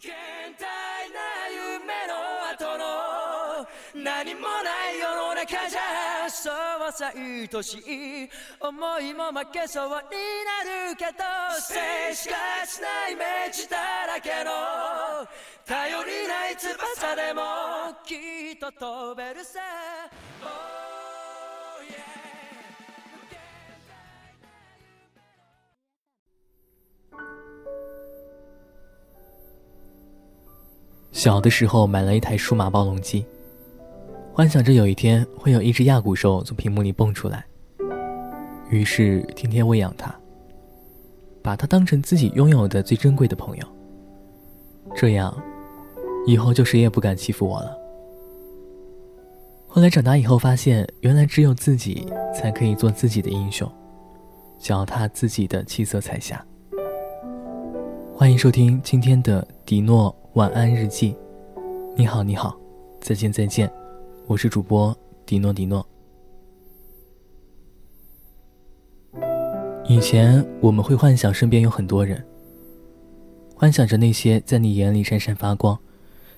倦怠な夢の後の何もない世の中じゃそうさ愛しい思いも負けそうになるけど静しかしないイメージだらけの頼りない翼でもきっと飛べるさ、oh, yeah. 小的时候买了一台数码暴龙机，幻想着有一天会有一只亚古兽从屏幕里蹦出来，于是天天喂养它，把它当成自己拥有的最珍贵的朋友。这样，以后就谁也不敢欺负我了。后来长大以后发现，原来只有自己才可以做自己的英雄，脚踏自己的七色彩霞。欢迎收听今天的迪诺。晚安日记，你好你好，再见再见，我是主播迪诺迪诺。以前我们会幻想身边有很多人，幻想着那些在你眼里闪闪发光，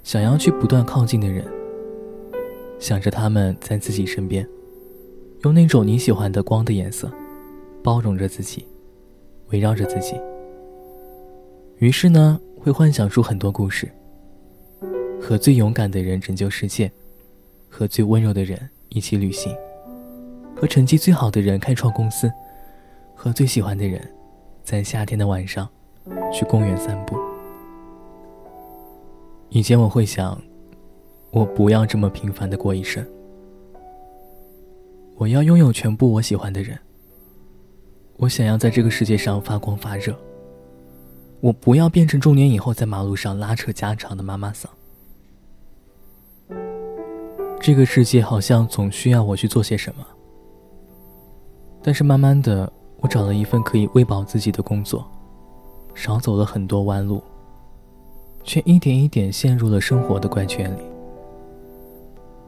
想要去不断靠近的人，想着他们在自己身边，用那种你喜欢的光的颜色，包容着自己，围绕着自己。于是呢。会幻想出很多故事，和最勇敢的人拯救世界，和最温柔的人一起旅行，和成绩最好的人开创公司，和最喜欢的人，在夏天的晚上，去公园散步。以前我会想，我不要这么平凡的过一生，我要拥有全部我喜欢的人，我想要在这个世界上发光发热。我不要变成中年以后在马路上拉扯家常的妈妈桑。这个世界好像总需要我去做些什么，但是慢慢的，我找了一份可以喂饱自己的工作，少走了很多弯路，却一点一点陷入了生活的怪圈里。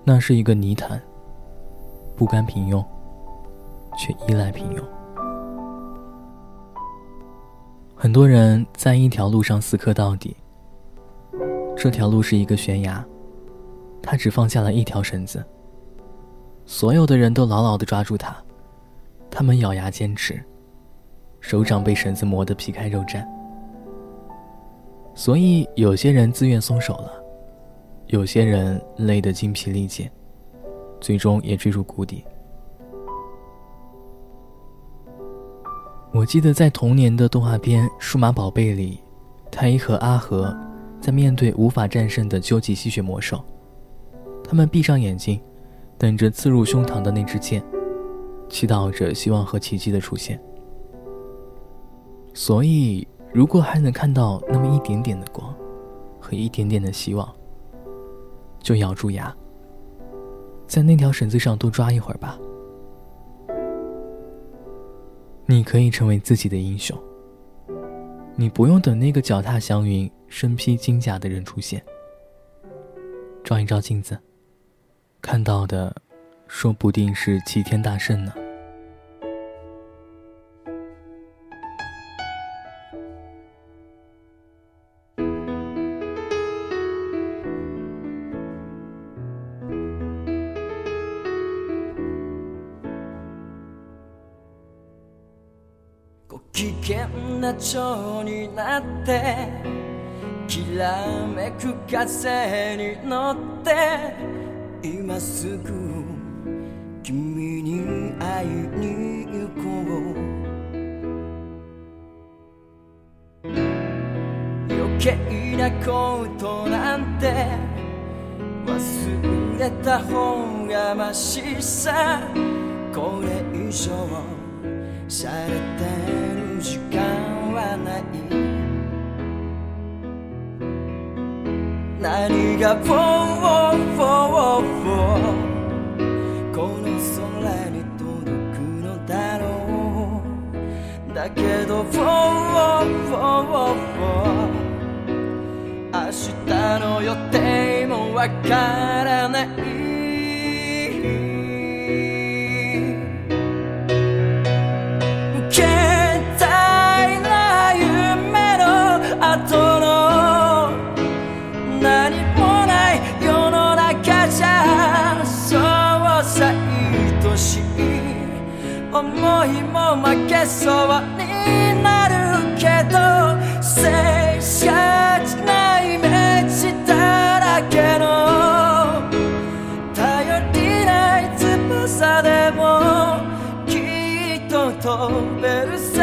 那是一个泥潭，不甘平庸，却依赖平庸。很多人在一条路上死磕到底。这条路是一个悬崖，他只放下了一条绳子。所有的人都牢牢地抓住他，他们咬牙坚持，手掌被绳子磨得皮开肉绽。所以，有些人自愿松手了，有些人累得精疲力竭，最终也坠入谷底。我记得在童年的动画片《数码宝贝》里，太一和阿和在面对无法战胜的究极吸血魔兽，他们闭上眼睛，等着刺入胸膛的那支箭，祈祷着希望和奇迹的出现。所以，如果还能看到那么一点点的光，和一点点的希望，就咬住牙，在那条绳子上多抓一会儿吧。你可以成为自己的英雄，你不用等那个脚踏祥云、身披金甲的人出现。照一照镜子，看到的，说不定是齐天大圣呢。ご機嫌な蝶になってきらめく風に乗って今すぐ君に会いに行こう余計なことなんて忘れた方がましさこれ以上されてる時間はない何が「フォーフォーフォー」ォー」この空に届くのだろうだけど「フォーフォーフォー」明日の予定もわからない負けそうになるけど静止なイメージだらけの頼りない翼でもきっと飛べるさ